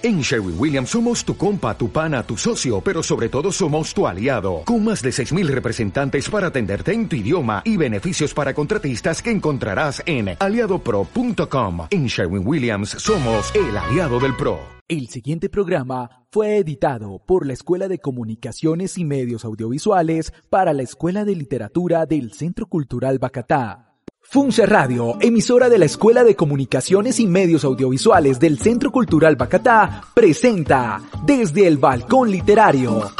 En Sherwin Williams somos tu compa, tu pana, tu socio, pero sobre todo somos tu aliado, con más de 6.000 representantes para atenderte en tu idioma y beneficios para contratistas que encontrarás en aliadopro.com. En Sherwin Williams somos el aliado del PRO. El siguiente programa fue editado por la Escuela de Comunicaciones y Medios Audiovisuales para la Escuela de Literatura del Centro Cultural Bacatá. Funce Radio, emisora de la Escuela de Comunicaciones y Medios Audiovisuales del Centro Cultural Bacatá, presenta Desde el Balcón Literario.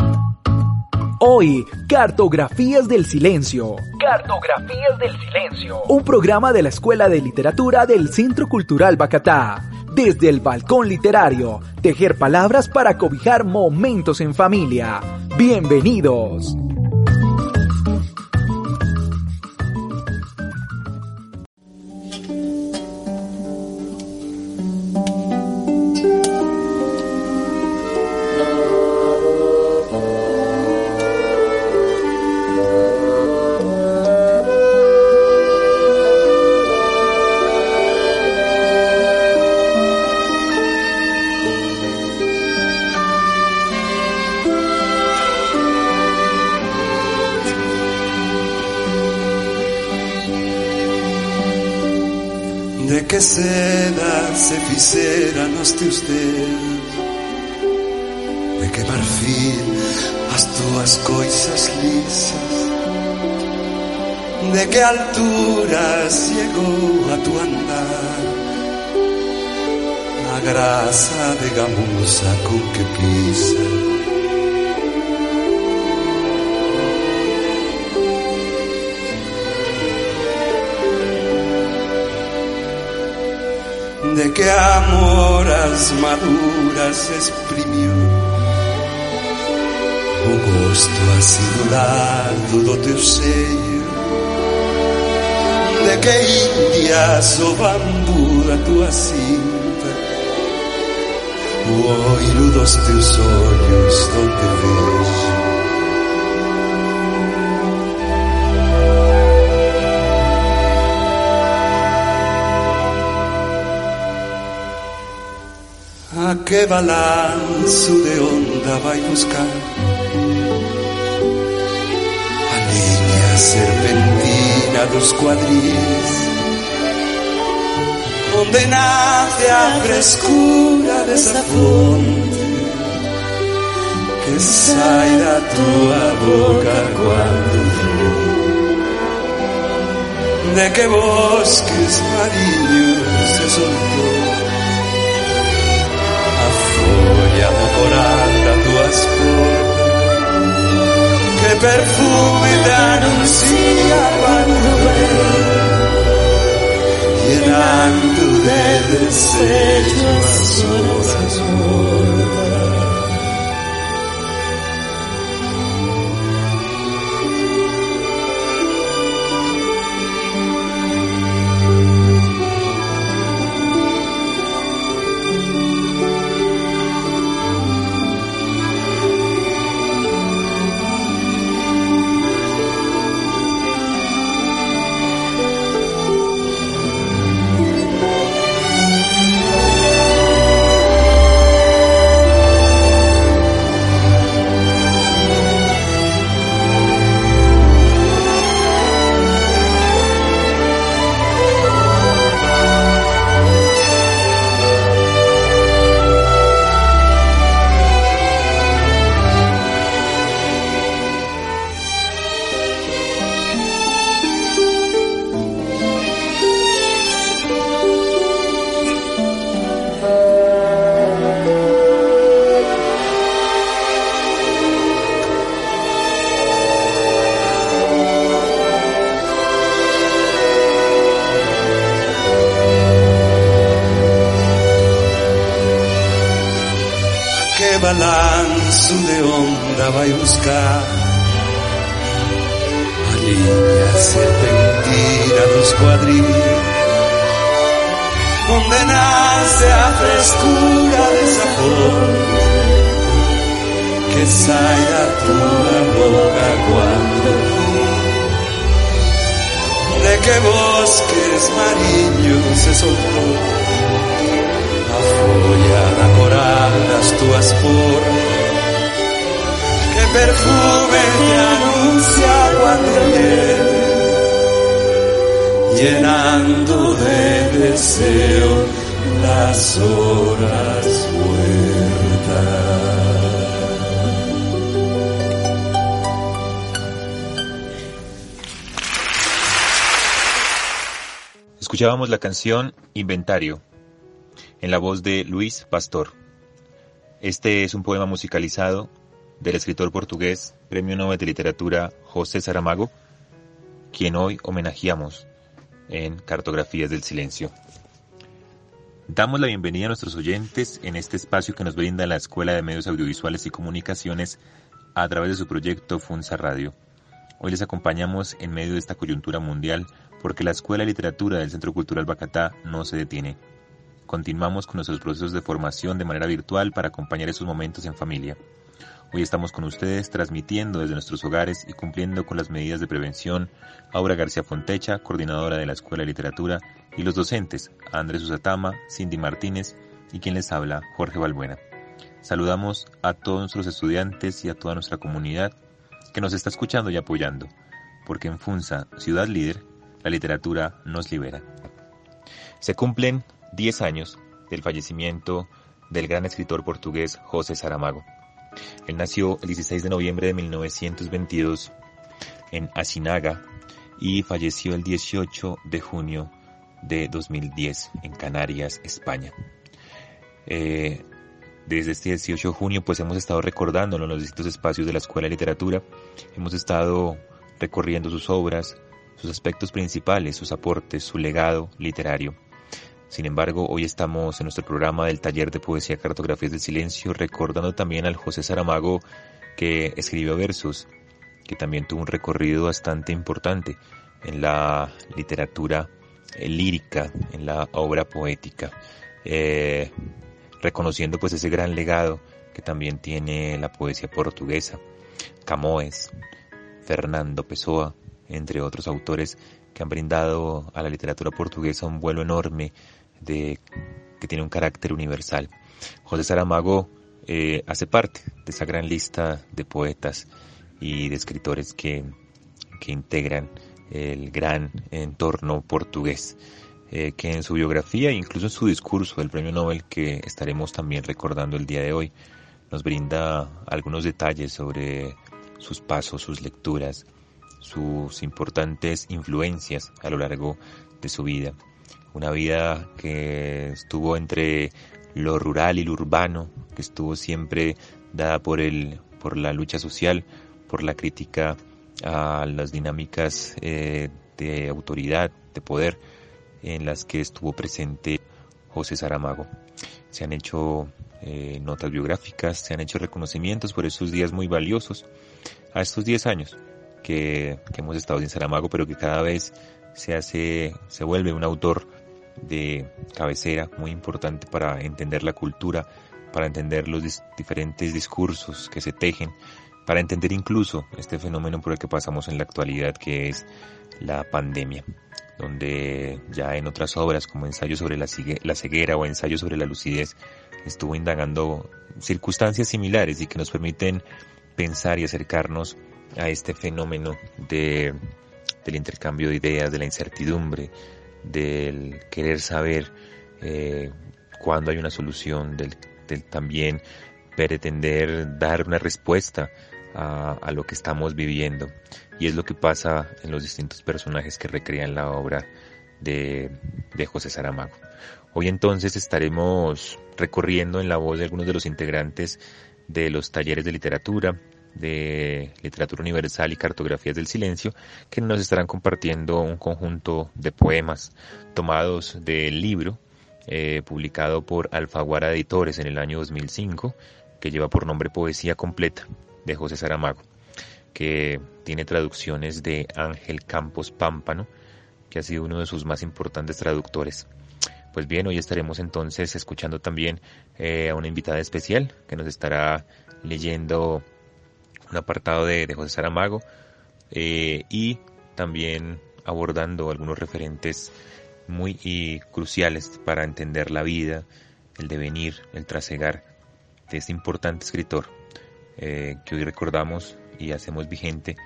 Hoy, Cartografías del Silencio. Cartografías del Silencio. Un programa de la Escuela de Literatura del Centro Cultural Bacatá. Desde el Balcón Literario, tejer palabras para cobijar momentos en familia. Bienvenidos. De seda se fixéranos teus dedos De que marfil as túas coisas lisas. De que alturas llegou a tu andar A grasa de gamuza con que pisas de que amoras maduras exprimiu. O gosto acidulado do teu seio. De que indias o bambu da tua cinta. O oiro dos teus olhos donde vejo que balanço de onda vai buscar. A linha serpentina dos quadris Onde nace a frescura dessa fonte Que sai da tua boca quando De que bosques marinhos se soltou das tuas portas que perfume te anuncia quando vem llenando de desejo as horas vai buscar llenando de deseo las horas muertas. Escuchábamos la canción Inventario, en la voz de Luis Pastor. Este es un poema musicalizado del escritor portugués, Premio Nobel de Literatura José Saramago, quien hoy homenajeamos en Cartografías del Silencio. Damos la bienvenida a nuestros oyentes en este espacio que nos brinda la Escuela de Medios Audiovisuales y Comunicaciones a través de su proyecto Funza Radio. Hoy les acompañamos en medio de esta coyuntura mundial porque la Escuela de Literatura del Centro Cultural Bacatá no se detiene. Continuamos con nuestros procesos de formación de manera virtual para acompañar esos momentos en familia. Hoy estamos con ustedes transmitiendo desde nuestros hogares y cumpliendo con las medidas de prevención. Aura García Fontecha, coordinadora de la Escuela de Literatura, y los docentes Andrés Usatama, Cindy Martínez y quien les habla, Jorge Balbuena. Saludamos a todos nuestros estudiantes y a toda nuestra comunidad que nos está escuchando y apoyando, porque en Funza, ciudad líder, la literatura nos libera. Se cumplen 10 años del fallecimiento del gran escritor portugués José Saramago. Él nació el 16 de noviembre de 1922 en Asinaga y falleció el 18 de junio de 2010 en Canarias, España. Eh, desde este 18 de junio pues hemos estado recordándolo en los distintos espacios de la Escuela de Literatura, hemos estado recorriendo sus obras, sus aspectos principales, sus aportes, su legado literario. Sin embargo, hoy estamos en nuestro programa del taller de poesía Cartografías del Silencio recordando también al José Saramago que escribió versos, que también tuvo un recorrido bastante importante en la literatura eh, lírica, en la obra poética, eh, reconociendo pues ese gran legado que también tiene la poesía portuguesa, Camões, Fernando Pessoa, entre otros autores que han brindado a la literatura portuguesa un vuelo enorme de, que tiene un carácter universal. José Saramago eh, hace parte de esa gran lista de poetas y de escritores que, que integran el gran entorno portugués, eh, que en su biografía, incluso en su discurso del Premio Nobel que estaremos también recordando el día de hoy, nos brinda algunos detalles sobre sus pasos, sus lecturas, sus importantes influencias a lo largo de su vida. Una vida que estuvo entre lo rural y lo urbano, que estuvo siempre dada por el, por la lucha social, por la crítica a las dinámicas eh, de autoridad, de poder, en las que estuvo presente José Saramago. Se han hecho eh, notas biográficas, se han hecho reconocimientos por esos días muy valiosos a estos 10 años que, hemos estado sin Saramago, pero que cada vez se hace, se vuelve un autor de cabecera muy importante para entender la cultura, para entender los diferentes discursos que se tejen, para entender incluso este fenómeno por el que pasamos en la actualidad que es la pandemia, donde ya en otras obras como ensayo sobre la, la ceguera o ensayo sobre la lucidez estuvo indagando circunstancias similares y que nos permiten pensar y acercarnos a este fenómeno de, del intercambio de ideas, de la incertidumbre, del querer saber eh, cuándo hay una solución, del, también pretender dar una respuesta a, lo que estamos viviendo. Y es lo que pasa en los distintos personajes que recrean la obra de, de José Saramago. Hoy entonces estaremos recorriendo en la voz de algunos de los integrantes de los talleres de literatura, de Literatura Universal y Cartografías del Silencio, que nos estarán compartiendo un conjunto de poemas tomados del libro eh, publicado por Alfaguara Editores en el año 2005, que lleva por nombre Poesía Completa, de José Saramago, que tiene traducciones de Ángel Campos Pámpano, que ha sido uno de sus más importantes traductores. Pues bien, hoy estaremos entonces escuchando también eh, a una invitada especial que nos estará leyendo un apartado de, José Saramago eh, y también abordando algunos referentes muy cruciales para entender la vida, el devenir, el trasegar de este importante escritor, eh, que hoy recordamos y hacemos vigente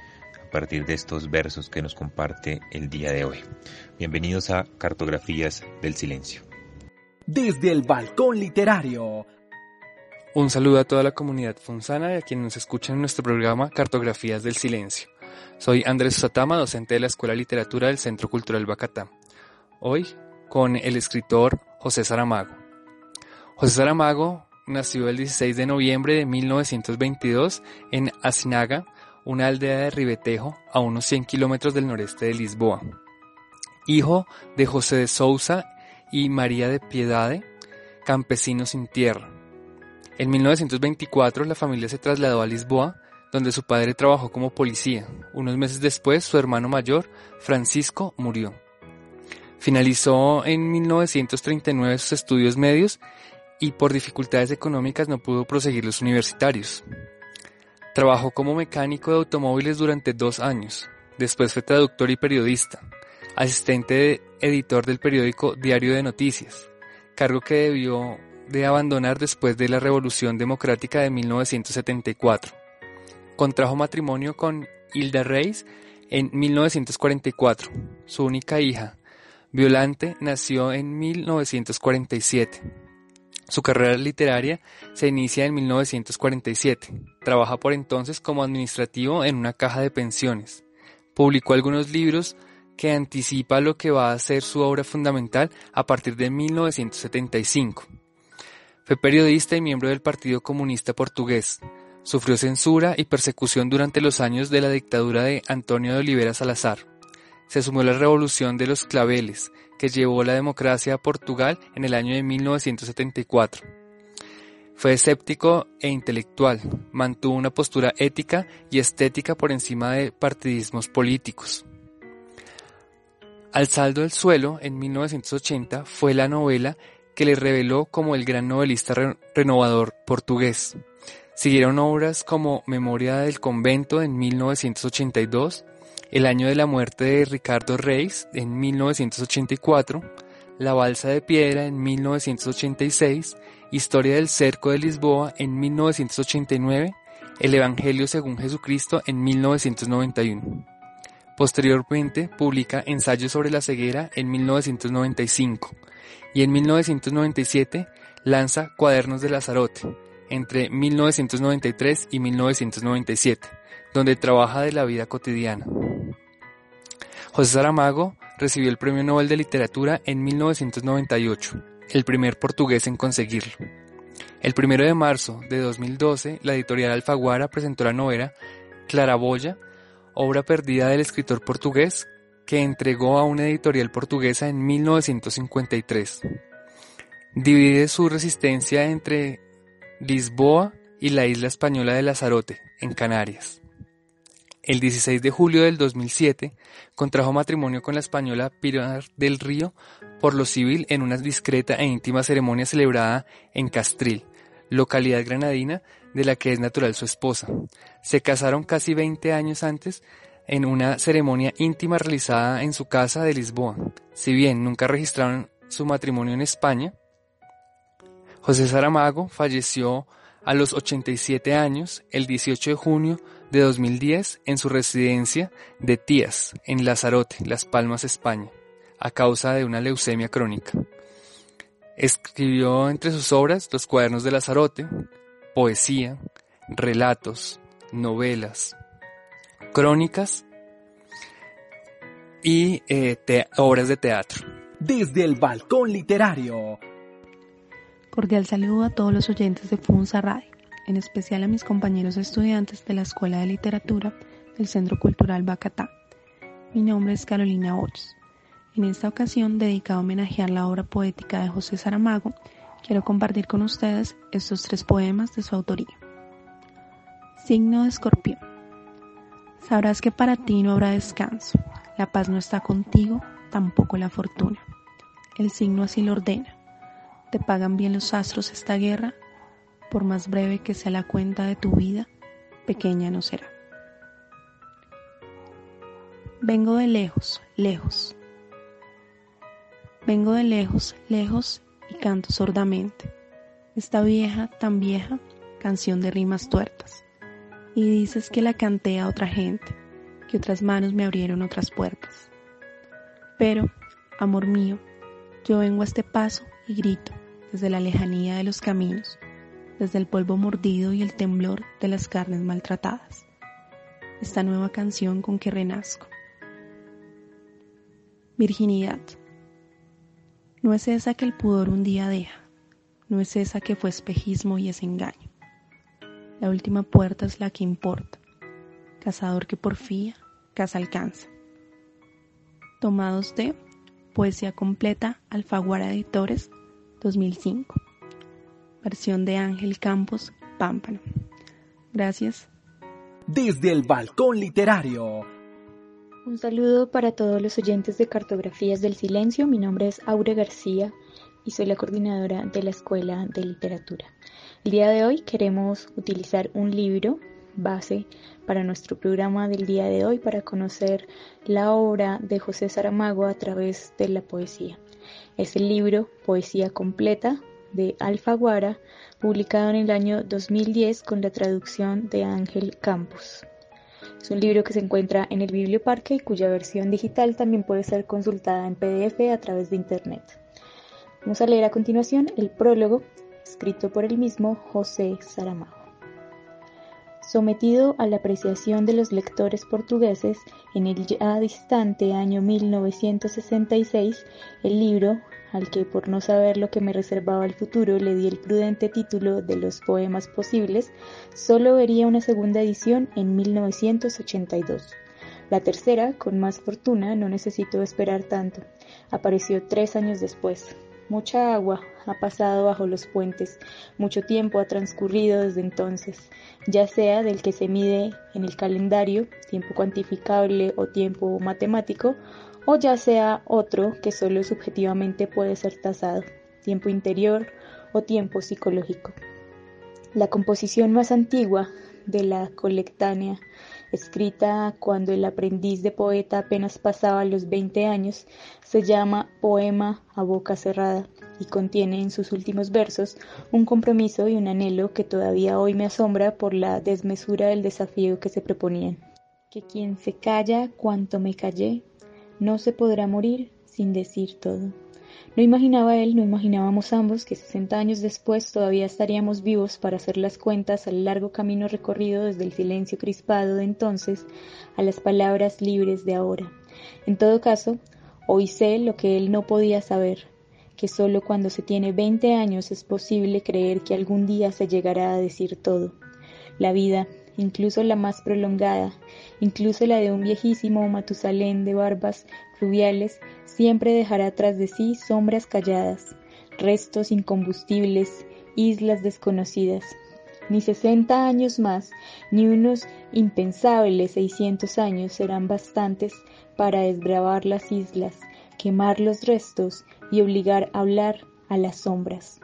a partir de estos versos que nos comparte el día de hoy. Bienvenidos a Cartografías del Silencio. Desde el balcón literario. Un saludo a toda la comunidad funzana y a quienes nos escuchan en nuestro programa Cartografías del Silencio. Soy Andrés Satama, docente de la Escuela de Literatura del Centro Cultural Bacatá. Hoy con el escritor José Saramago. José Saramago nació el 16 de noviembre de 1922 en Asinaga, una aldea de Ribetejo, a unos 100 kilómetros del noreste de Lisboa. Hijo de José de Sousa y María de Piedade, campesino sin tierra. En 1924 la familia se trasladó a Lisboa, donde su padre trabajó como policía. Unos meses después su hermano mayor, Francisco, murió. Finalizó en 1939 sus estudios medios y por dificultades económicas no pudo proseguir los universitarios. Trabajó como mecánico de automóviles durante dos años. Después fue traductor y periodista, asistente editor del periódico Diario de Noticias, cargo que debió de abandonar después de la Revolución Democrática de 1974. Contrajo matrimonio con Hilda Reis en 1944. Su única hija, Violante, nació en 1947. Su carrera literaria se inicia en 1947. Trabaja por entonces como administrativo en una caja de pensiones. Publicó algunos libros que anticipa lo que va a ser su obra fundamental a partir de 1975. Fue periodista y miembro del Partido Comunista Portugués. Sufrió censura y persecución durante los años de la dictadura de Antonio de Oliveira Salazar. Se sumó a la revolución de los claveles, que llevó la democracia a Portugal en el año de 1974. Fue escéptico e intelectual, mantuvo una postura ética y estética por encima de partidismos políticos. Al saldo del suelo, en 1980, fue la novela que le reveló como el gran novelista renovador portugués. Siguieron obras como Memoria del convento en 1982, El año de la muerte de Ricardo Reis en 1984, La balsa de piedra en 1986, Historia del cerco de Lisboa en 1989, El Evangelio según Jesucristo en 1991. Posteriormente publica Ensayos sobre la ceguera en 1995 y en 1997 lanza Cuadernos de Lazarote entre 1993 y 1997, donde trabaja de la vida cotidiana. José Saramago recibió el Premio Nobel de Literatura en 1998, el primer portugués en conseguirlo. El 1 de marzo de 2012, la editorial Alfaguara presentó la novela Claraboya, obra perdida del escritor portugués que entregó a una editorial portuguesa en 1953. Divide su resistencia entre Lisboa y la isla española de Lanzarote, en Canarias. El 16 de julio del 2007 contrajo matrimonio con la española Pilar del Río por lo civil en una discreta e íntima ceremonia celebrada en Castril, localidad granadina de la que es natural su esposa. Se casaron casi 20 años antes en una ceremonia íntima realizada en su casa de Lisboa. Si bien nunca registraron su matrimonio en España, José Saramago falleció a los 87 años el 18 de junio de 2010 en su residencia de Tías, en Lazarote, Las Palmas, España, a causa de una leucemia crónica. Escribió entre sus obras los cuadernos de Lazarote, poesía, relatos, novelas, crónicas y eh, obras de teatro. Desde el balcón literario Cordial saludo a todos los oyentes de Funza Radio, en especial a mis compañeros estudiantes de la Escuela de Literatura del Centro Cultural Bacatá. Mi nombre es Carolina Hoyos. En esta ocasión, dedicado a homenajear la obra poética de José Saramago, quiero compartir con ustedes estos tres poemas de su autoría. Signo de escorpión. Sabrás que para ti no habrá descanso, la paz no está contigo, tampoco la fortuna. El signo así lo ordena te pagan bien los astros esta guerra, por más breve que sea la cuenta de tu vida, pequeña no será. Vengo de lejos, lejos. Vengo de lejos, lejos y canto sordamente. Esta vieja, tan vieja, canción de rimas tuertas. Y dices que la canté a otra gente, que otras manos me abrieron otras puertas. Pero, amor mío, yo vengo a este paso y grito desde la lejanía de los caminos, desde el polvo mordido y el temblor de las carnes maltratadas. Esta nueva canción con que renazco. Virginidad. No es esa que el pudor un día deja, no es esa que fue espejismo y es engaño. La última puerta es la que importa. Cazador que porfía, casa alcanza. Tomados de Poesía completa Alfaguara Editores 2005. Versión de Ángel Campos, Pámpano. Gracias. Desde el balcón literario. Un saludo para todos los oyentes de Cartografías del Silencio. Mi nombre es Aure García y soy la coordinadora de la Escuela de Literatura. El día de hoy queremos utilizar un libro base para nuestro programa del día de hoy para conocer la obra de José Saramago a través de la poesía. Es el libro Poesía Completa de Alfaguara, publicado en el año 2010 con la traducción de Ángel Campos. Es un libro que se encuentra en el Biblioparque y cuya versión digital también puede ser consultada en PDF a través de Internet. Vamos a leer a continuación el prólogo escrito por el mismo José Saramago. Sometido a la apreciación de los lectores portugueses en el ya distante año 1966, el libro, al que por no saber lo que me reservaba el futuro le di el prudente título de Los Poemas Posibles, solo vería una segunda edición en 1982. La tercera, con más fortuna, no necesitó esperar tanto. Apareció tres años después, Mucha agua ha pasado bajo los puentes, mucho tiempo ha transcurrido desde entonces, ya sea del que se mide en el calendario, tiempo cuantificable o tiempo matemático, o ya sea otro que solo subjetivamente puede ser tasado, tiempo interior o tiempo psicológico. La composición más antigua de la colectánea escrita cuando el aprendiz de poeta apenas pasaba los 20 años, se llama Poema a boca cerrada y contiene en sus últimos versos un compromiso y un anhelo que todavía hoy me asombra por la desmesura del desafío que se proponían. Que quien se calla cuanto me callé, no se podrá morir sin decir todo. No imaginaba él, no imaginábamos ambos que sesenta años después todavía estaríamos vivos para hacer las cuentas al largo camino recorrido desde el silencio crispado de entonces a las palabras libres de ahora. En todo caso, hoy sé lo que él no podía saber, que solo cuando se tiene veinte años es posible creer que algún día se llegará a decir todo. La vida, incluso la más prolongada, incluso la de un viejísimo Matusalén de barbas siempre dejará tras de sí sombras calladas, restos incombustibles, islas desconocidas. Ni sesenta años más, ni unos impensables seiscientos años serán bastantes para desbravar las islas, quemar los restos y obligar a hablar a las sombras.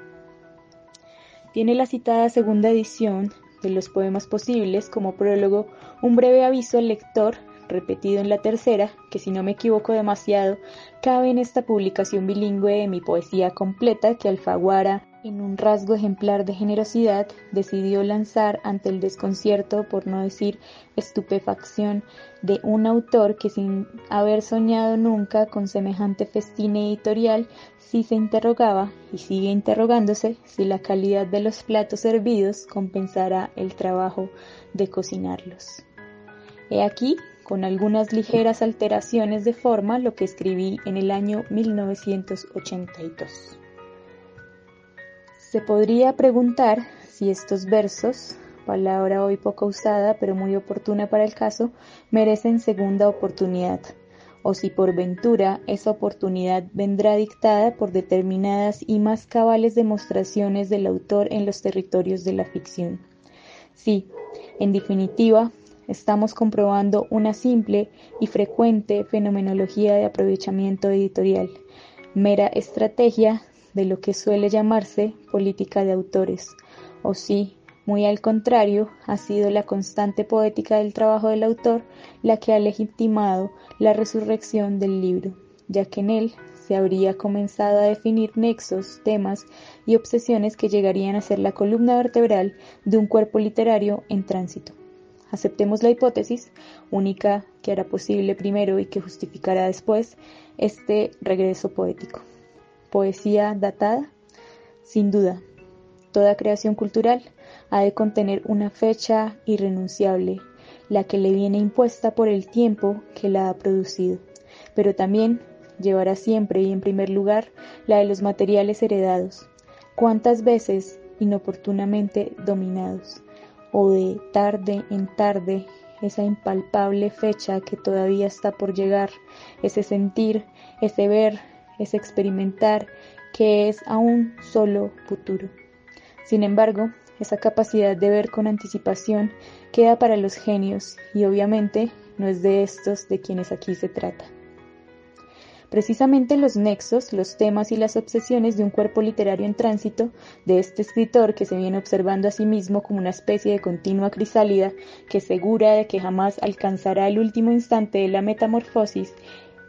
Tiene la citada segunda edición de los poemas posibles como prólogo un breve aviso al lector repetido en la tercera, que si no me equivoco demasiado, cabe en esta publicación bilingüe de mi poesía completa que Alfaguara, en un rasgo ejemplar de generosidad, decidió lanzar ante el desconcierto, por no decir estupefacción, de un autor que sin haber soñado nunca con semejante festín editorial, sí se interrogaba y sigue interrogándose si la calidad de los platos servidos compensará el trabajo de cocinarlos. He aquí con algunas ligeras alteraciones de forma, lo que escribí en el año 1982. Se podría preguntar si estos versos, palabra hoy poco usada pero muy oportuna para el caso, merecen segunda oportunidad, o si por ventura esa oportunidad vendrá dictada por determinadas y más cabales demostraciones del autor en los territorios de la ficción. Sí, en definitiva, estamos comprobando una simple y frecuente fenomenología de aprovechamiento editorial, mera estrategia de lo que suele llamarse política de autores, o sí, muy al contrario, ha sido la constante poética del trabajo del autor la que ha legitimado la resurrección del libro, ya que en él se habría comenzado a definir nexos, temas y obsesiones que llegarían a ser la columna vertebral de un cuerpo literario en tránsito. Aceptemos la hipótesis, única que hará posible primero y que justificará después este regreso poético. Poesía datada, sin duda. Toda creación cultural ha de contener una fecha irrenunciable, la que le viene impuesta por el tiempo que la ha producido, pero también llevará siempre y en primer lugar la de los materiales heredados, cuántas veces inoportunamente dominados, o de tarde en tarde esa impalpable fecha que todavía está por llegar, ese sentir, ese ver, ese experimentar, que es aún solo futuro. Sin embargo, esa capacidad de ver con anticipación queda para los genios y obviamente no es de estos de quienes aquí se trata. Precisamente los nexos, los temas y las obsesiones de un cuerpo literario en tránsito, de este escritor que se viene observando a sí mismo como una especie de continua crisálida que segura de que jamás alcanzará el último instante de la metamorfosis,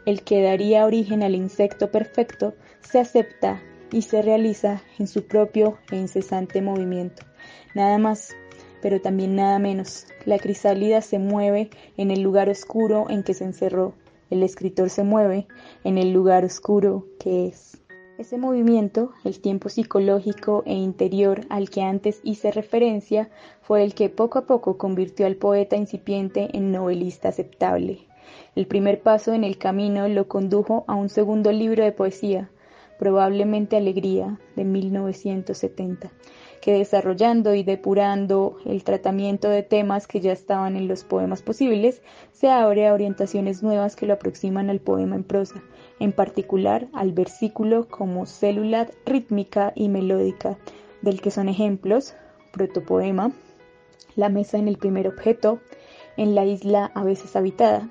el que daría origen al insecto perfecto, se acepta y se realiza en su propio e incesante movimiento. Nada más, pero también nada menos. La crisálida se mueve en el lugar oscuro en que se encerró, el escritor se mueve en el lugar oscuro que es. Ese movimiento, el tiempo psicológico e interior al que antes hice referencia, fue el que poco a poco convirtió al poeta incipiente en novelista aceptable. El primer paso en el camino lo condujo a un segundo libro de poesía, probablemente Alegría, de 1970 que desarrollando y depurando el tratamiento de temas que ya estaban en los poemas posibles, se abre a orientaciones nuevas que lo aproximan al poema en prosa, en particular al versículo como célula rítmica y melódica, del que son ejemplos, protopoema, la mesa en el primer objeto, en la isla a veces habitada.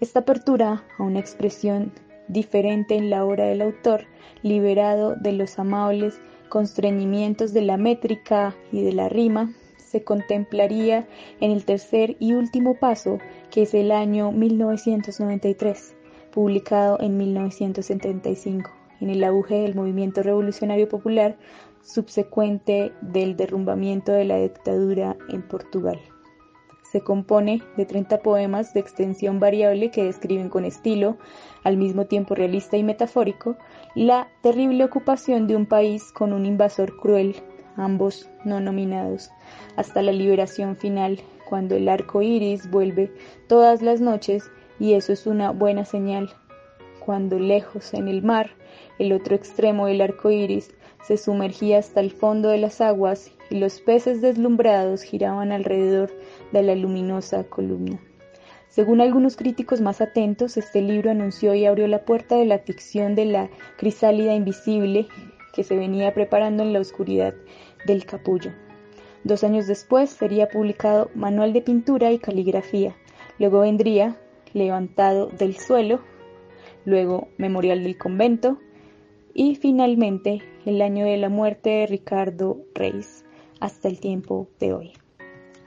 Esta apertura a una expresión diferente en la obra del autor, liberado de los amables constreñimientos de la métrica y de la rima, se contemplaría en el tercer y último paso, que es el año 1993, publicado en 1975, en el auge del movimiento revolucionario popular subsecuente del derrumbamiento de la dictadura en Portugal. Se compone de 30 poemas de extensión variable que describen con estilo, al mismo tiempo realista y metafórico, la terrible ocupación de un país con un invasor cruel, ambos no nominados, hasta la liberación final, cuando el arco iris vuelve todas las noches, y eso es una buena señal. Cuando lejos en el mar, el otro extremo del arco iris se sumergía hasta el fondo de las aguas y los peces deslumbrados giraban alrededor de la luminosa columna. Según algunos críticos más atentos, este libro anunció y abrió la puerta de la ficción de la crisálida invisible que se venía preparando en la oscuridad del capullo. Dos años después sería publicado Manual de Pintura y Caligrafía. Luego vendría Levantado del Suelo, luego Memorial del Convento y finalmente el año de la muerte de Ricardo Reis hasta el tiempo de hoy.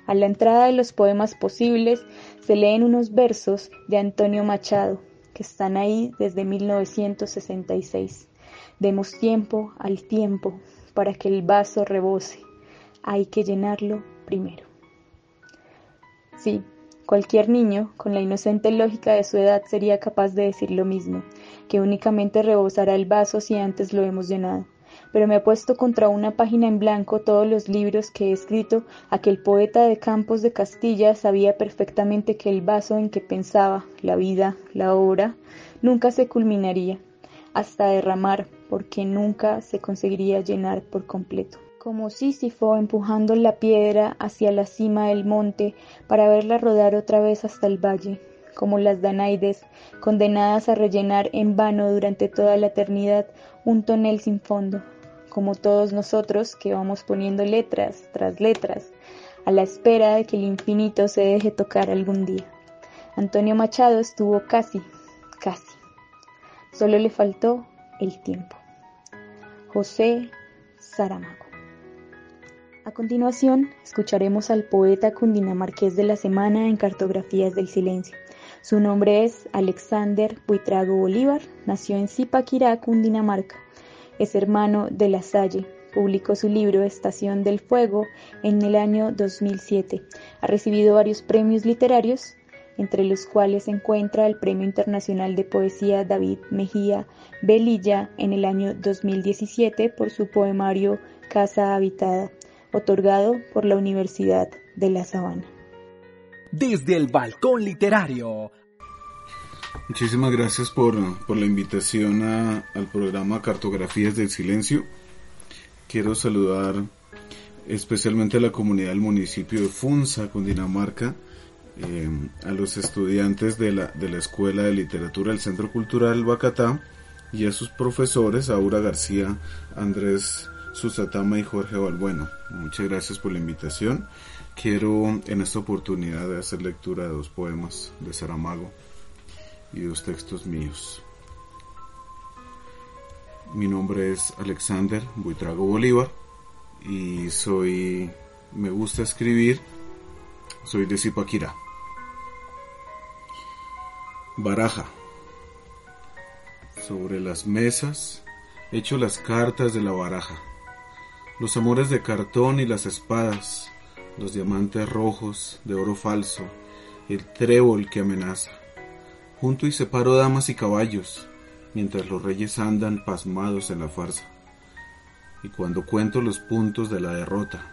A la entrada de los poemas posibles se leen unos versos de Antonio Machado, que están ahí desde 1966. Demos tiempo al tiempo para que el vaso rebose. Hay que llenarlo primero. Sí, cualquier niño con la inocente lógica de su edad sería capaz de decir lo mismo, que únicamente rebosará el vaso si antes lo hemos llenado pero me ha puesto contra una página en blanco todos los libros que he escrito, aquel poeta de Campos de Castilla sabía perfectamente que el vaso en que pensaba, la vida, la obra, nunca se culminaría, hasta derramar, porque nunca se conseguiría llenar por completo. Como Sísifo empujando la piedra hacia la cima del monte para verla rodar otra vez hasta el valle, como las Danaides, condenadas a rellenar en vano durante toda la eternidad un tonel sin fondo, como todos nosotros que vamos poniendo letras tras letras a la espera de que el infinito se deje tocar algún día. Antonio Machado estuvo casi, casi. Solo le faltó el tiempo. José Saramago. A continuación, escucharemos al poeta cundinamarqués de la semana en Cartografías del Silencio. Su nombre es Alexander Buitrago Bolívar, nació en Zipaquirá, Cundinamarca. Es hermano de La Salle, Publicó su libro Estación del Fuego en el año 2007. Ha recibido varios premios literarios, entre los cuales se encuentra el Premio Internacional de Poesía David Mejía Belilla en el año 2017 por su poemario Casa Habitada, otorgado por la Universidad de La Sabana. Desde el Balcón Literario. Muchísimas gracias por, la invitación al programa Cartografías del Silencio. Quiero saludar especialmente a la comunidad del municipio de Funza, Cundinamarca, eh, a los estudiantes de la, de la Escuela de Literatura del Centro Cultural Bacatá y a sus profesores, Aura García, Andrés Susatama y Jorge Balbueno. Muchas gracias por la invitación. Quiero en esta oportunidad hacer lectura de dos poemas de Saramago y dos textos míos. Mi nombre es Alexander Buitrago Bolívar y soy, me gusta escribir, soy de Zipaquirá. Baraja. Sobre las mesas echo las cartas de la baraja, los amores de cartón y las espadas, los diamantes rojos de oro falso, el trébol que amenaza. Junto y separo damas y caballos, mientras los reyes andan pasmados en la farsa. Y cuando cuento los puntos de la derrota,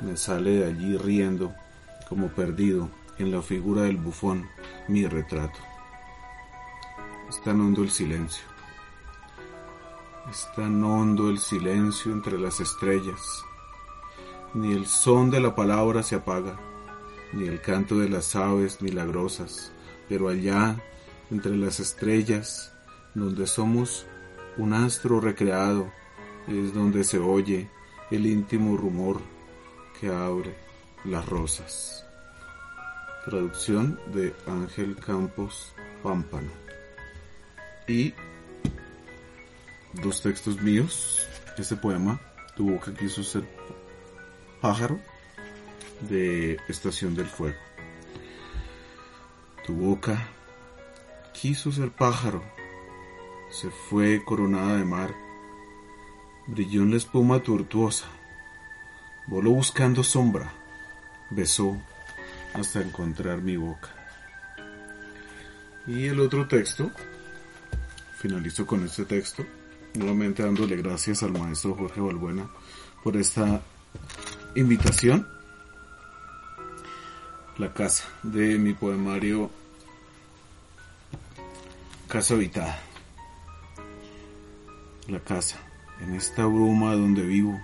me sale de allí riendo, como perdido, en la figura del bufón mi retrato. Es tan hondo el silencio. Es tan hondo el silencio entre las estrellas. Ni el son de la palabra se apaga, ni el canto de las aves milagrosas, pero allá, entre las estrellas, donde somos un astro recreado, es donde se oye el íntimo rumor que abre las rosas. Traducción de Ángel Campos Pámpano. Y dos textos míos. Este poema, Tu boca quiso ser pájaro, de Estación del Fuego. Tu boca quiso ser pájaro, se fue coronada de mar, brilló en la espuma tortuosa, voló buscando sombra, besó hasta encontrar mi boca. Y el otro texto, finalizo con este texto, nuevamente dándole gracias al maestro Jorge Balbuena por esta invitación. La casa de mi poemario Casa Habitada. La casa, en esta bruma donde vivo,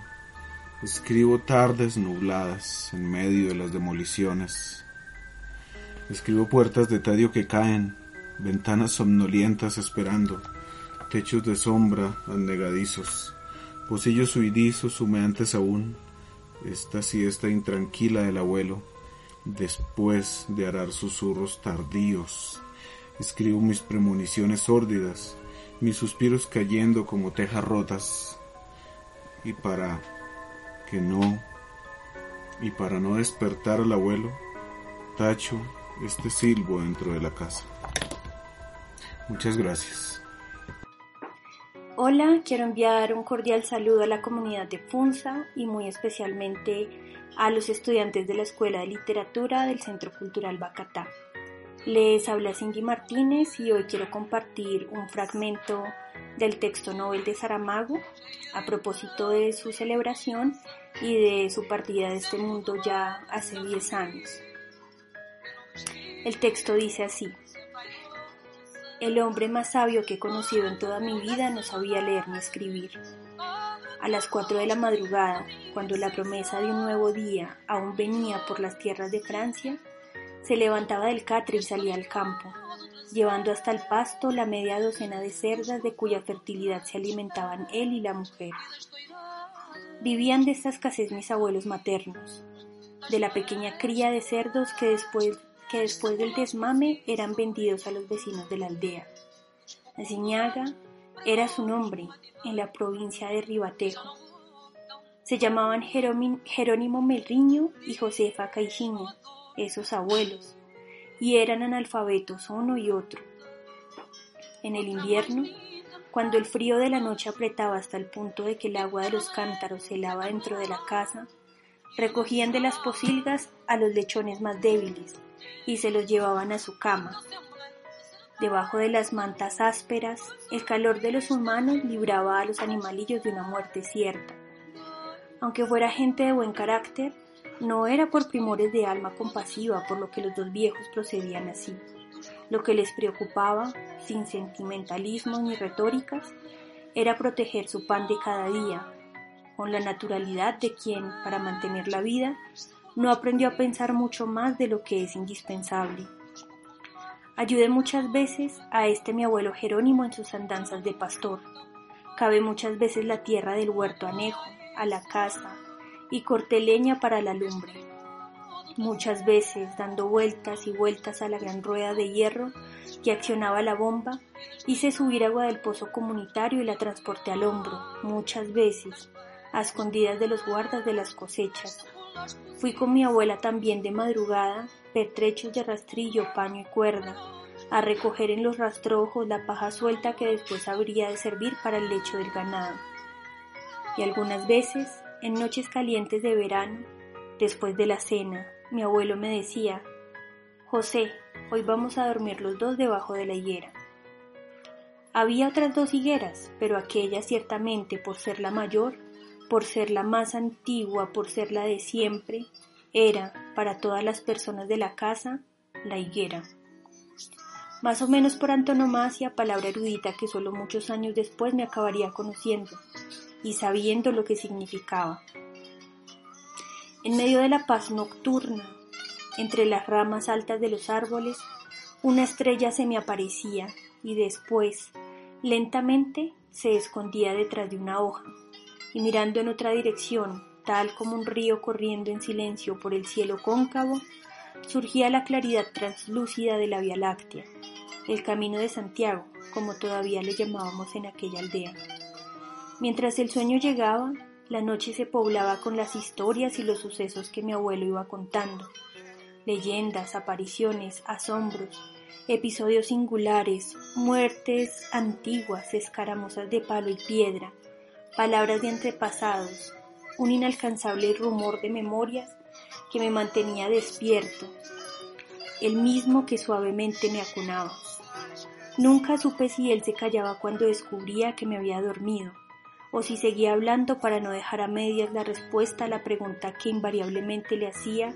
Escribo tardes nubladas en medio de las demoliciones. Escribo puertas de tadio que caen, ventanas somnolientas esperando, techos de sombra anegadizos, pocillos huidizos humeantes aún, esta siesta intranquila del abuelo, después de arar susurros tardíos. Escribo mis premoniciones sórdidas, mis suspiros cayendo como tejas rotas, y para que no, y para no despertar al abuelo, tacho este silbo dentro de la casa. Muchas gracias. Hola, quiero enviar un cordial saludo a la comunidad de Funza y muy especialmente a los estudiantes de la Escuela de Literatura del Centro Cultural Bacatá. Les habla Cindy Martínez y hoy quiero compartir un fragmento del texto Nobel de Saramago a propósito de su celebración y de su partida de este mundo ya hace 10 años. El texto dice así, el hombre más sabio que he conocido en toda mi vida no sabía leer ni escribir. A las 4 de la madrugada, cuando la promesa de un nuevo día aún venía por las tierras de Francia, se levantaba del catre y salía al campo, llevando hasta el pasto la media docena de cerdas de cuya fertilidad se alimentaban él y la mujer. Vivían de esta escasez mis abuelos maternos, de la pequeña cría de cerdos que después, que después del desmame eran vendidos a los vecinos de la aldea. Aciñaga era su nombre en la provincia de Ribatejo. Se llamaban Jerónimo Melriño y Josefa Caixinha, esos abuelos, y eran analfabetos uno y otro. En el invierno, Cuando el frío de la noche apretaba hasta el punto de que el agua de los cántaros se helaba dentro de la casa, recogían de las posilgas a los lechones más débiles y se los llevaban a su cama. Debajo de las mantas ásperas, el calor de los humanos libraba a los animalillos de una muerte cierta. Aunque fuera gente de buen carácter, no era por primores de alma compasiva por lo que los dos viejos procedían así. Lo que les preocupaba, sin sentimentalismos ni retóricas, era proteger su pan de cada día, con la naturalidad de quien, para mantener la vida, no aprendió a pensar mucho más de lo que es indispensable. Ayudé muchas veces a este mi abuelo Jerónimo en sus andanzas de pastor. Cabe muchas veces la tierra del huerto anejo, a la casa, y corté leña para la lumbre. Muchas veces, dando vueltas y vueltas a la gran rueda de hierro que accionaba la bomba, hice subir agua del pozo comunitario y la transporté al hombro, muchas veces, a escondidas de los guardas de las cosechas. Fui con mi abuela también de madrugada, pertrechos de rastrillo, paño y cuerda, a recoger en los rastrojos la paja suelta que después habría de servir para el lecho del ganado. Y algunas veces, en noches calientes de verano, después de la cena, mi abuelo me decía, José, hoy vamos a dormir los dos debajo de la higuera. Había otras dos higueras, pero aquella ciertamente, por ser la mayor, por ser la más antigua, por ser la de siempre, era, para todas las personas de la casa, la higuera. Más o menos por antonomasia, palabra erudita que solo muchos años después me acabaría conociendo y sabiendo lo que significaba. En medio de la paz nocturna, entre las ramas altas de los árboles, una estrella se me aparecía y después, lentamente, se escondía detrás de una hoja, y mirando en otra dirección, tal como un río corriendo en silencio por el cielo cóncavo, surgía la claridad translúcida de la Vía Láctea, el camino de Santiago, como todavía le llamábamos en aquella aldea. Mientras el sueño llegaba, la noche se poblaba con las historias y los sucesos que mi abuelo iba contando. Leyendas, apariciones, asombros, episodios singulares, muertes antiguas, escaramuzas de palo y piedra, palabras de antepasados, un inalcanzable rumor de memorias que me mantenía despierto, el mismo que suavemente me acunaba. Nunca supe si él se callaba cuando descubría que me había dormido, o si seguía hablando para no dejar a medias la respuesta a la pregunta que invariablemente le hacía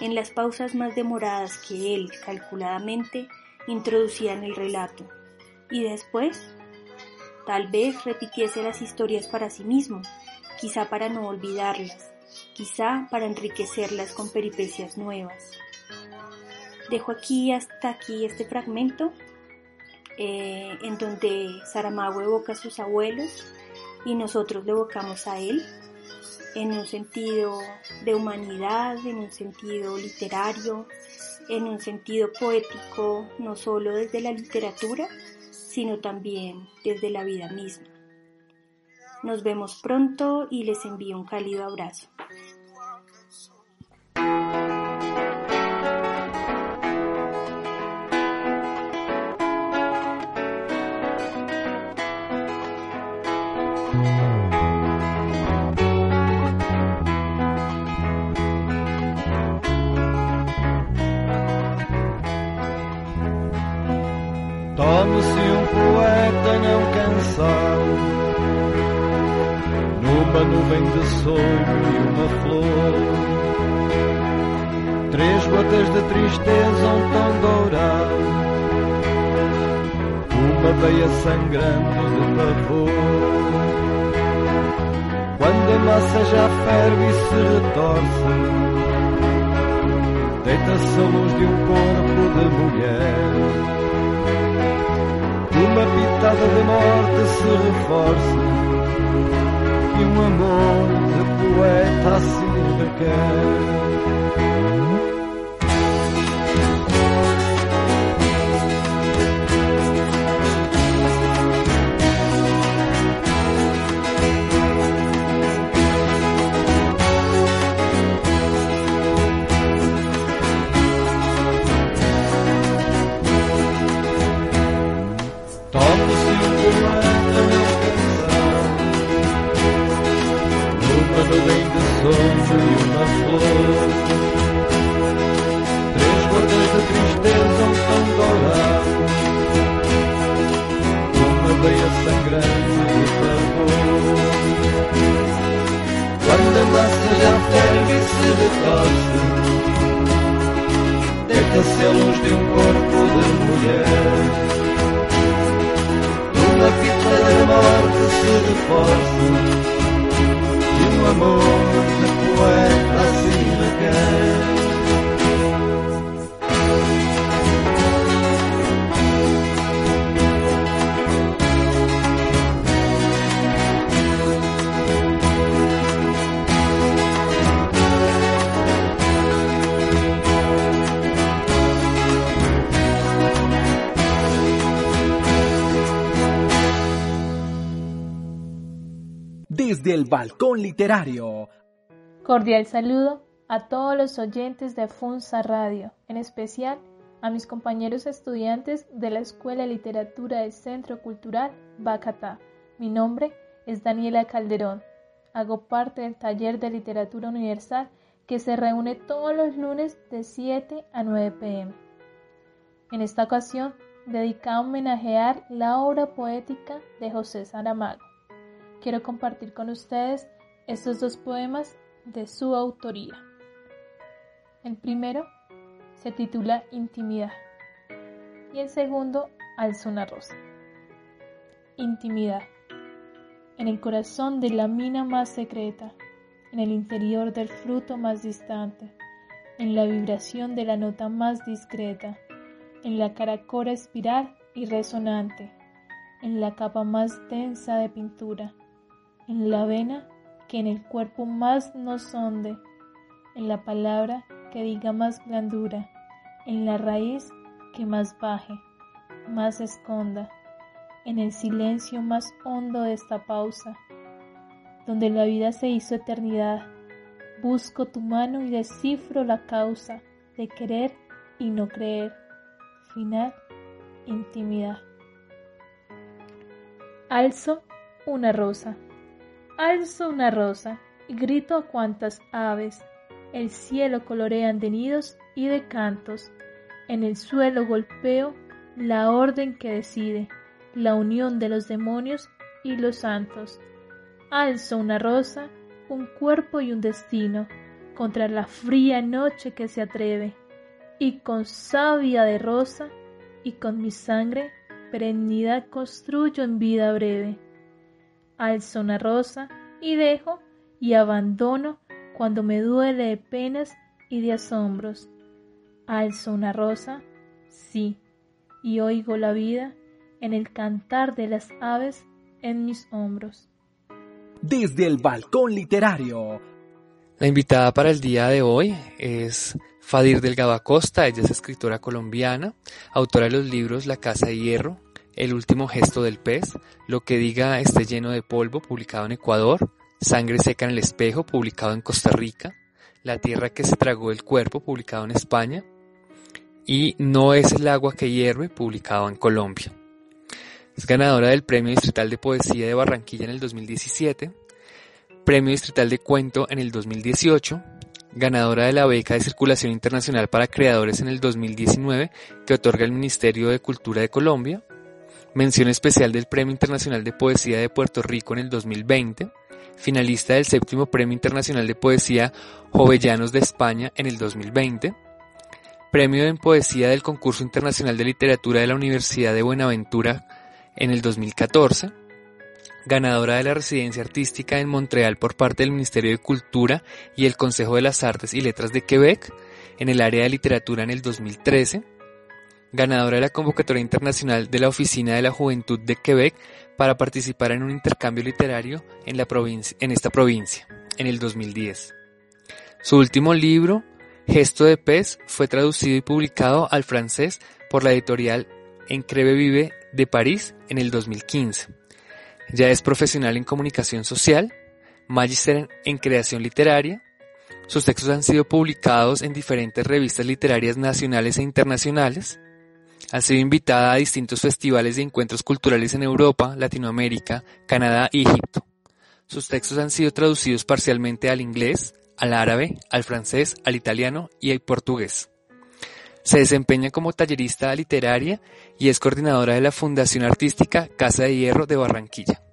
en las pausas más demoradas que él, calculadamente, introducía en el relato. Y después, tal vez repitiese las historias para sí mismo, quizá para no olvidarlas, quizá para enriquecerlas con peripecias nuevas. Dejo aquí hasta aquí este fragmento eh, en donde Saramago evoca a sus abuelos y nosotros le evocamos a Él en un sentido de humanidad, en un sentido literario, en un sentido poético, no solo desde la literatura, sino también desde la vida misma. Nos vemos pronto y les envío un cálido abrazo. Cansado, numa nuvem de sonho e uma flor. Três gotas de tristeza, um tom dourado, uma veia sangrando de pavor. Quando a massa já ferve e se retorce, deita-se a luz de um corpo de mulher uma pitada de morte se reforça e um amor de poeta assim requer. Três gotas de tristeza, um tão dourado, uma veia sangrante de pavor. Quando a massa já ferve e se retorce, deita-se a luz de um corpo de mulher. Uma fita da morte se reforça, e um amor de poeta desde el balcón literario. Cordial saludo a todos los oyentes de Funza Radio, en especial a mis compañeros estudiantes de la Escuela de Literatura del Centro Cultural Bacatá. Mi nombre es Daniela Calderón. Hago parte del taller de literatura universal que se reúne todos los lunes de 7 a 9 pm. En esta ocasión, dedicado a homenajear la obra poética de José Saramago quiero compartir con ustedes estos dos poemas de su autoría. El primero se titula Intimidad y el segundo Alza una rosa. Intimidad. En el corazón de la mina más secreta, en el interior del fruto más distante, en la vibración de la nota más discreta, en la caracora espiral y resonante, en la capa más densa de pintura, en la vena que en el cuerpo más nos sonde, en la palabra que diga más blandura, en la raíz que más baje, más esconda, en el silencio más hondo de esta pausa, donde la vida se hizo eternidad. Busco tu mano y descifro la causa de querer y no creer. Final, intimidad. Alzo una rosa. Alzo una rosa y grito a cuantas aves el cielo colorean de nidos y de cantos. En el suelo golpeo la orden que decide la unión de los demonios y los santos. Alzo una rosa, un cuerpo y un destino contra la fría noche que se atreve, y con savia de rosa y con mi sangre perennidad construyo en vida breve alzo una rosa y dejo y abandono cuando me duele de penas y de asombros. Alzo una rosa, sí, y oigo la vida en el cantar de las aves en mis hombros. Desde el balcón literario. La invitada para el día de hoy es Fadir Delgado Acosta, ella es escritora colombiana, autora de los libros La Casa de Hierro, el último gesto del pez, Lo que diga esté lleno de polvo, publicado en Ecuador, Sangre seca en el espejo, publicado en Costa Rica, La tierra que se tragó el cuerpo, publicado en España, y No es el agua que hierve, publicado en Colombia. Es ganadora del Premio Distrital de Poesía de Barranquilla en el 2017, Premio Distrital de Cuento en el 2018, ganadora de la beca de circulación internacional para creadores en el 2019 que otorga el Ministerio de Cultura de Colombia, mención especial del Premio Internacional de Poesía de Puerto Rico en el 2020, finalista del séptimo Premio Internacional de Poesía Jovellanos de España en el 2020, Premio en Poesía del Concurso Internacional de Literatura de la Universidad de Buenaventura en el 2014, ganadora de la residencia artística en Montreal por parte del Ministerio de Cultura y el Consejo de las Artes y Letras de Quebec en el área de literatura en el 2013, ganadora de la convocatoria internacional de la Oficina de la Juventud de Quebec para participar en un intercambio literario en, la provincia, en esta provincia, en el 2010. Su último libro, Gesto de Pez, fue traducido y publicado al francés por la editorial Encreve Vive de París en el 2015. Ya es profesional en comunicación social, magíster en creación literaria. Sus textos han sido publicados en diferentes revistas literarias nacionales e internacionales ha sido invitada a distintos festivales y encuentros culturales en Europa, Latinoamérica, Canadá y Egipto. Sus textos han sido traducidos parcialmente al inglés, al árabe, al francés, al italiano y al portugués. Se desempeña como tallerista literaria y es coordinadora de la Fundación Artística Casa de Hierro de Barranquilla.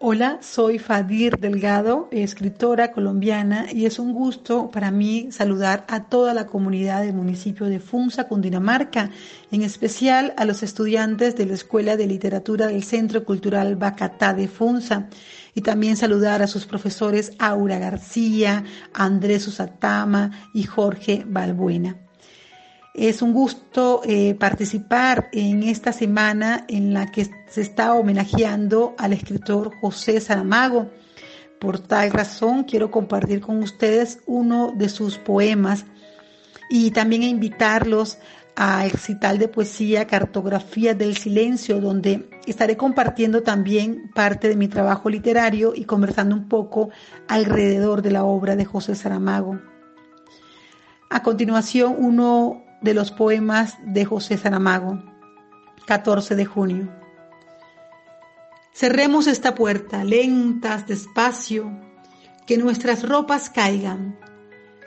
Hola, soy Fadir Delgado, escritora colombiana, y es un gusto para mí saludar a toda la comunidad del municipio de Funza, Cundinamarca, en especial a los estudiantes de la Escuela de Literatura del Centro Cultural Bacatá de Funza, y también saludar a sus profesores Aura García, Andrés Usatama y Jorge Balbuena. Es un gusto eh, participar en esta semana en la que se está homenajeando al escritor José Saramago. Por tal razón quiero compartir con ustedes uno de sus poemas y también invitarlos al recital de poesía Cartografía del Silencio, donde estaré compartiendo también parte de mi trabajo literario y conversando un poco alrededor de la obra de José Saramago. A continuación, uno de los poemas de José Saramago, 14 de junio. Cerremos esta puerta, lentas, despacio, que nuestras ropas caigan,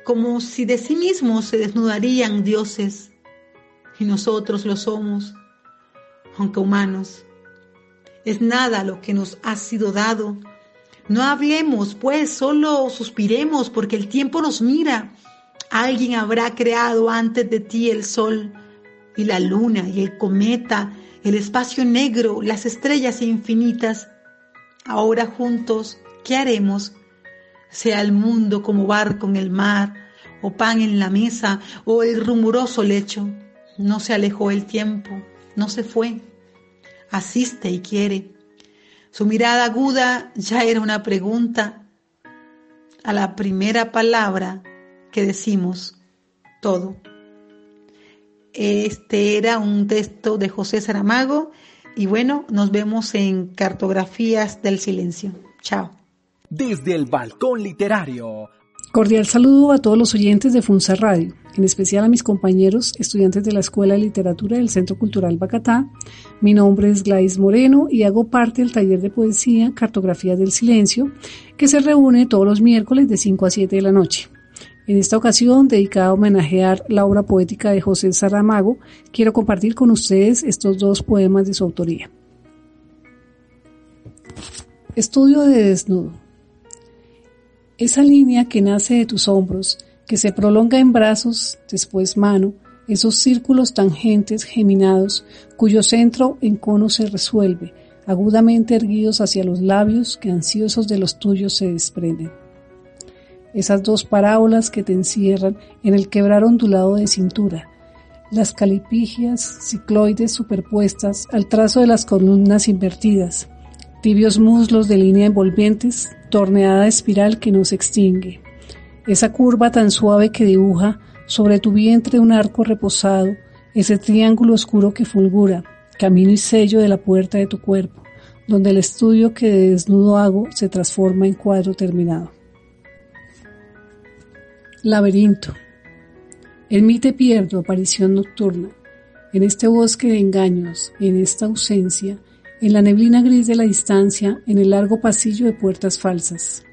como si de sí mismos se desnudarían dioses, y nosotros lo somos, aunque humanos. Es nada lo que nos ha sido dado. No hablemos, pues, solo suspiremos, porque el tiempo nos mira Alguien habrá creado antes de ti el sol y la luna y el cometa, el espacio negro, las estrellas infinitas. Ahora juntos, ¿qué haremos? Sea el mundo como barco en el mar, o pan en la mesa, o el rumoroso lecho. No se alejó el tiempo, no se fue. Asiste y quiere. Su mirada aguda ya era una pregunta. A la primera palabra que decimos todo. Este era un texto de José Saramago y bueno, nos vemos en Cartografías del Silencio. Chao. Desde el balcón literario. Cordial saludo a todos los oyentes de Funza Radio, en especial a mis compañeros estudiantes de la Escuela de Literatura del Centro Cultural Bacatá. Mi nombre es Gladys Moreno y hago parte del taller de poesía Cartografías del Silencio, que se reúne todos los miércoles de 5 a 7 de la noche. En esta ocasión, dedicada a homenajear la obra poética de José Saramago, quiero compartir con ustedes estos dos poemas de su autoría. Estudio de desnudo. Esa línea que nace de tus hombros, que se prolonga en brazos, después mano, esos círculos tangentes geminados, cuyo centro en cono se resuelve, agudamente erguidos hacia los labios que ansiosos de los tuyos se desprenden esas dos parábolas que te encierran en el quebrar ondulado de cintura, las calipigias cicloides superpuestas al trazo de las columnas invertidas, tibios muslos de línea envolventes, torneada espiral que no se extingue, esa curva tan suave que dibuja sobre tu vientre un arco reposado, ese triángulo oscuro que fulgura, camino y sello de la puerta de tu cuerpo, donde el estudio que de desnudo hago se transforma en cuadro terminado. Laberinto. En mí te pierdo, aparición nocturna, en este bosque de engaños, en esta ausencia, en la neblina gris de la distancia, en el largo pasillo de puertas falsas.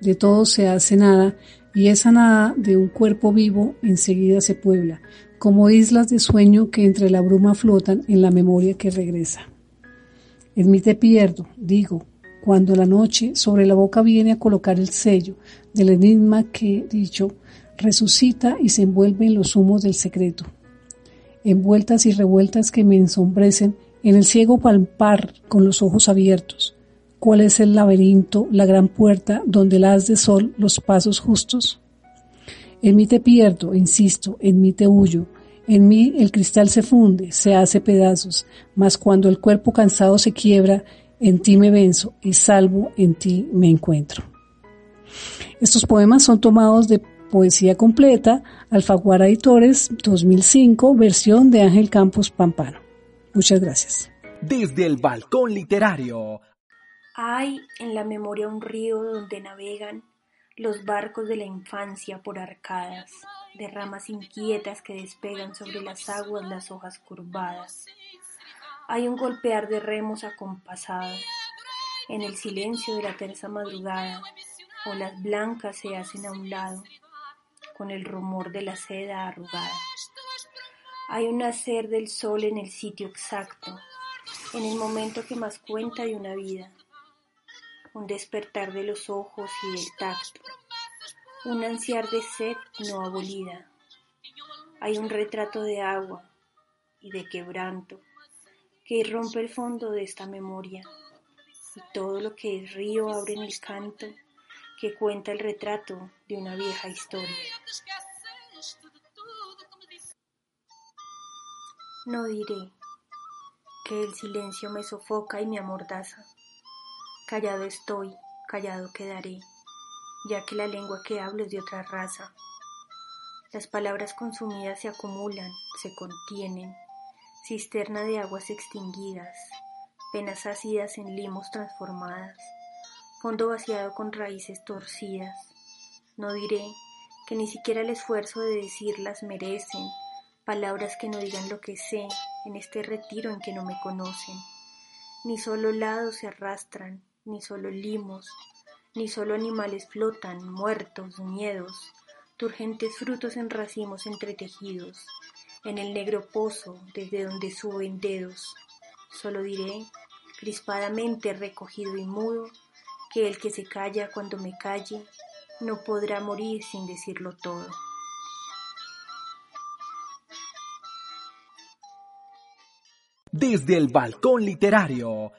De todo se hace nada, y esa nada de un cuerpo vivo enseguida se puebla, como islas de sueño que entre la bruma flotan en la memoria que regresa. En mí te pierdo, digo, cuando la noche sobre la boca viene a colocar el sello del enigma que, dicho, resucita y se envuelve en los humos del secreto. Envueltas y revueltas que me ensombrecen en el ciego palpar con los ojos abiertos. ¿Cuál es el laberinto, la gran puerta donde la haz de sol los pasos justos? En mí te pierdo, insisto, en mí te huyo, en mí el cristal se funde, se hace pedazos, mas cuando el cuerpo cansado se quiebra en ti me venzo y salvo, en ti me encuentro. Estos poemas son tomados de Poesía Completa, Alfaguara Editores 2005, versión de Ángel Campos Pampano. Muchas gracias. Desde el balcón literario. Hay en la memoria un río donde navegan los barcos de la infancia por arcadas, de ramas inquietas que despegan sobre las aguas las hojas curvadas hay un golpear de remos acompasados. En el silencio de la terza madrugada, olas blancas se hacen a un lado, con el rumor de la seda arrugada. Hay un nacer del sol en el sitio exacto, en el momento que más cuenta de una vida. un despertar de los ojos y del tacto, un ansiar de sed no abolida. Hay un retrato de agua y de quebranto que irrumpe el fondo de esta memoria, y todo lo que es río abre en el canto que cuenta el retrato de una vieja historia. No diré que el silencio me sofoca y me amordaza. Callado estoy, callado quedaré, ya que la lengua que hablo es de otra raza. Las palabras consumidas se acumulan, se contienen, cisterna de aguas extinguidas, penas ácidas en limos transformadas, fondo vaciado con raíces torcidas. No diré que ni siquiera el esfuerzo de decirlas merecen palabras que no digan lo que sé en este retiro en que no me conocen. Ni solo lados se arrastran, ni solo limos, ni solo animales flotan, muertos, miedos, turgentes frutos en racimos entretejidos, en el negro pozo desde donde suben dedos. Solo diré, crispadamente recogido y mudo, que el que se calla cuando me calle, no podrá morir sin decirlo todo. Desde el balcón literario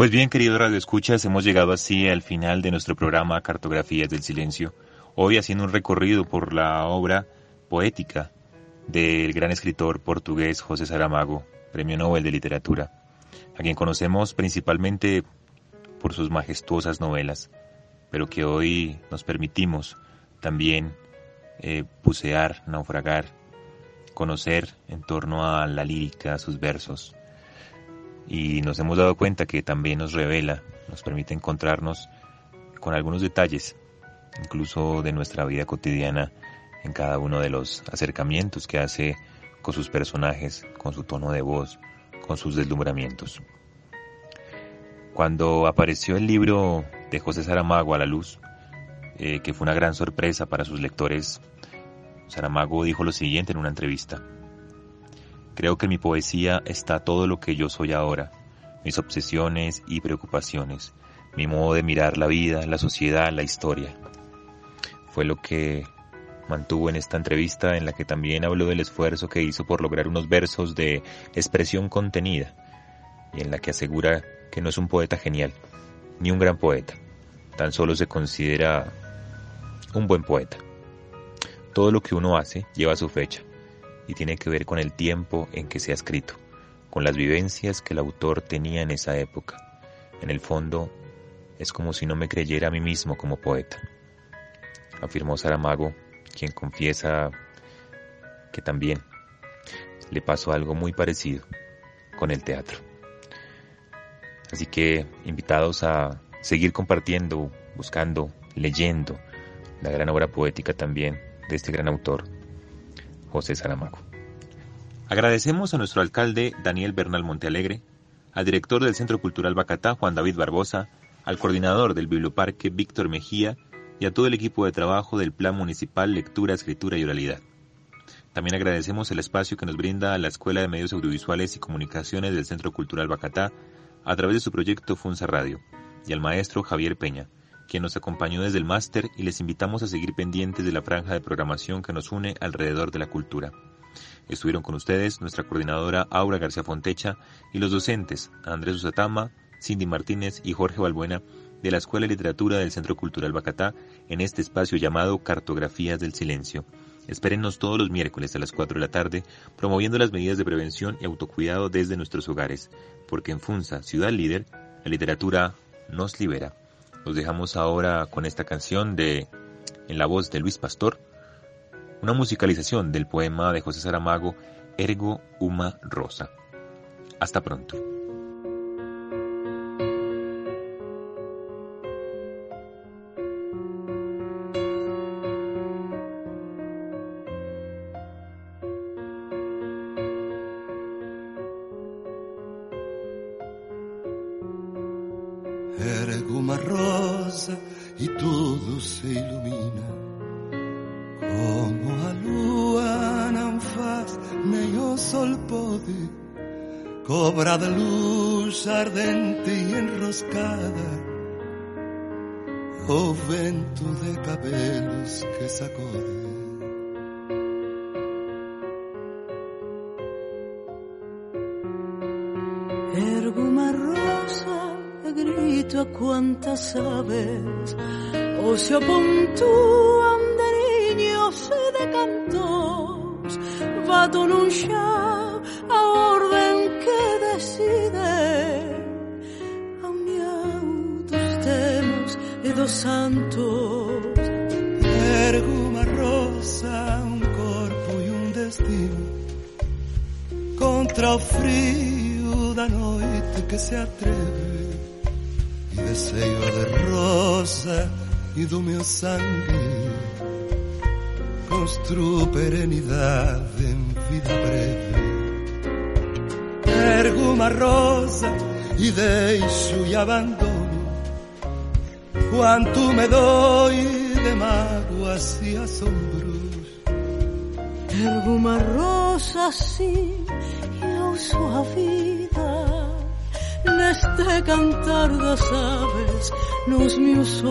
pues bien, queridos radioescuchas, hemos llegado así al final de nuestro programa Cartografías del Silencio. Hoy haciendo un recorrido por la obra poética del gran escritor portugués José Saramago, Premio Nobel de Literatura, a quien conocemos principalmente por sus majestuosas novelas, pero que hoy nos permitimos también eh, naufragar, conocer en torno a la lírica, sus versos. Y nos hemos dado cuenta que también nos revela, nos permite encontrarnos con algunos detalles, incluso de nuestra vida cotidiana, en cada uno de los acercamientos que hace con sus personajes, con su tono de voz, con sus deslumbramientos. Cuando apareció el libro de José Saramago a la luz, eh, que fue una gran sorpresa para sus lectores, Saramago dijo lo siguiente en una entrevista. Creo que mi poesía está todo lo que yo soy ahora, mis obsesiones y preocupaciones, mi modo de mirar la vida, la sociedad, la historia. Fue lo que mantuvo en esta entrevista en la que también habló del esfuerzo que hizo por lograr unos versos de expresión contenida y en la que asegura que no es un poeta genial, ni un gran poeta, tan solo se considera un buen poeta. Todo lo que uno hace lleva su fecha, y tiene que ver con el tiempo en que se ha escrito, con las vivencias que el autor tenía en esa época. En el fondo, es como si no me creyera a mí mismo como poeta, afirmó Saramago, quien confiesa que también le pasó algo muy parecido con el teatro. Así que invitados a seguir compartiendo, buscando, leyendo la gran obra poética también de este gran autor, José Saramago. Agradecemos a nuestro alcalde Daniel Bernal Montealegre, al director del Centro Cultural Bacatá Juan David Barbosa, al coordinador del Biblioparque Víctor Mejía y a todo el equipo de trabajo del Plan Municipal Lectura, Escritura y Oralidad. También agradecemos el espacio que nos brinda la Escuela de Medios Audiovisuales y Comunicaciones del Centro Cultural Bacatá a través de su proyecto Funza Radio y al maestro Javier Peña, quien nos acompañó desde el máster y les invitamos a seguir pendientes de la franja de programación que nos une alrededor de la cultura. Estuvieron con ustedes nuestra coordinadora Aura García Fontecha y los docentes Andrés Usatama, Cindy Martínez y Jorge Balbuena de la Escuela de Literatura del Centro Cultural Bacatá en este espacio llamado Cartografías del Silencio. Espérennos todos los miércoles a las 4 de la tarde promoviendo las medidas de prevención y autocuidado desde nuestros hogares, porque en Funza, ciudad líder, la literatura nos libera. Los dejamos ahora con esta canción de en la voz de Luis Pastor, una musicalización del poema de José Saramago Ergo Uma Rosa. Hasta pronto. Construo perenidade en vida breve. Ergo unha rosa e deixo e abandono Quanto me doi de mágoas e asombros Ergo unha rosa así e ouso a vida Neste cantar das aves nos meus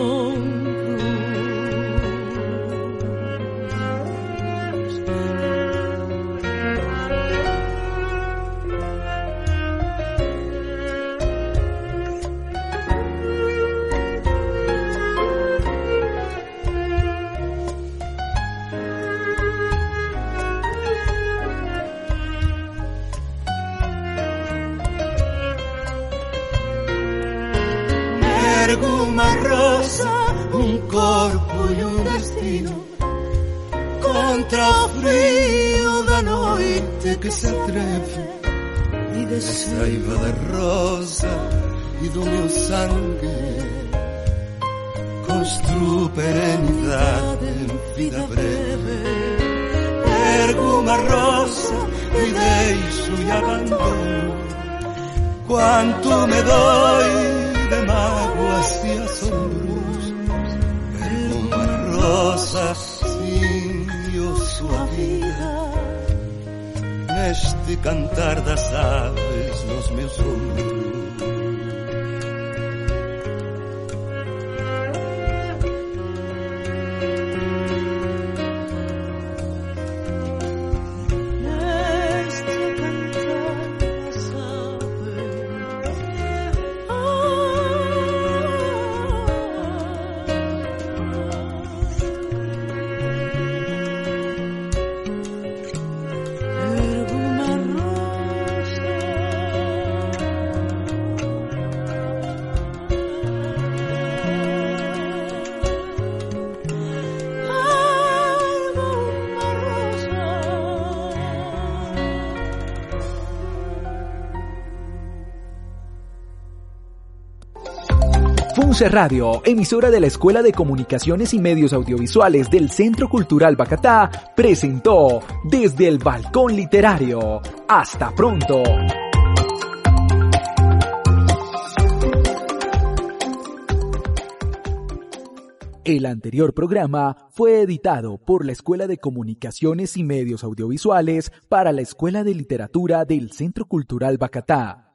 Radio, emisora de la Escuela de Comunicaciones y Medios Audiovisuales del Centro Cultural Bacatá, presentó Desde el Balcón Literario. Hasta pronto. El anterior programa fue editado por la Escuela de Comunicaciones y Medios Audiovisuales para la Escuela de Literatura del Centro Cultural Bacatá.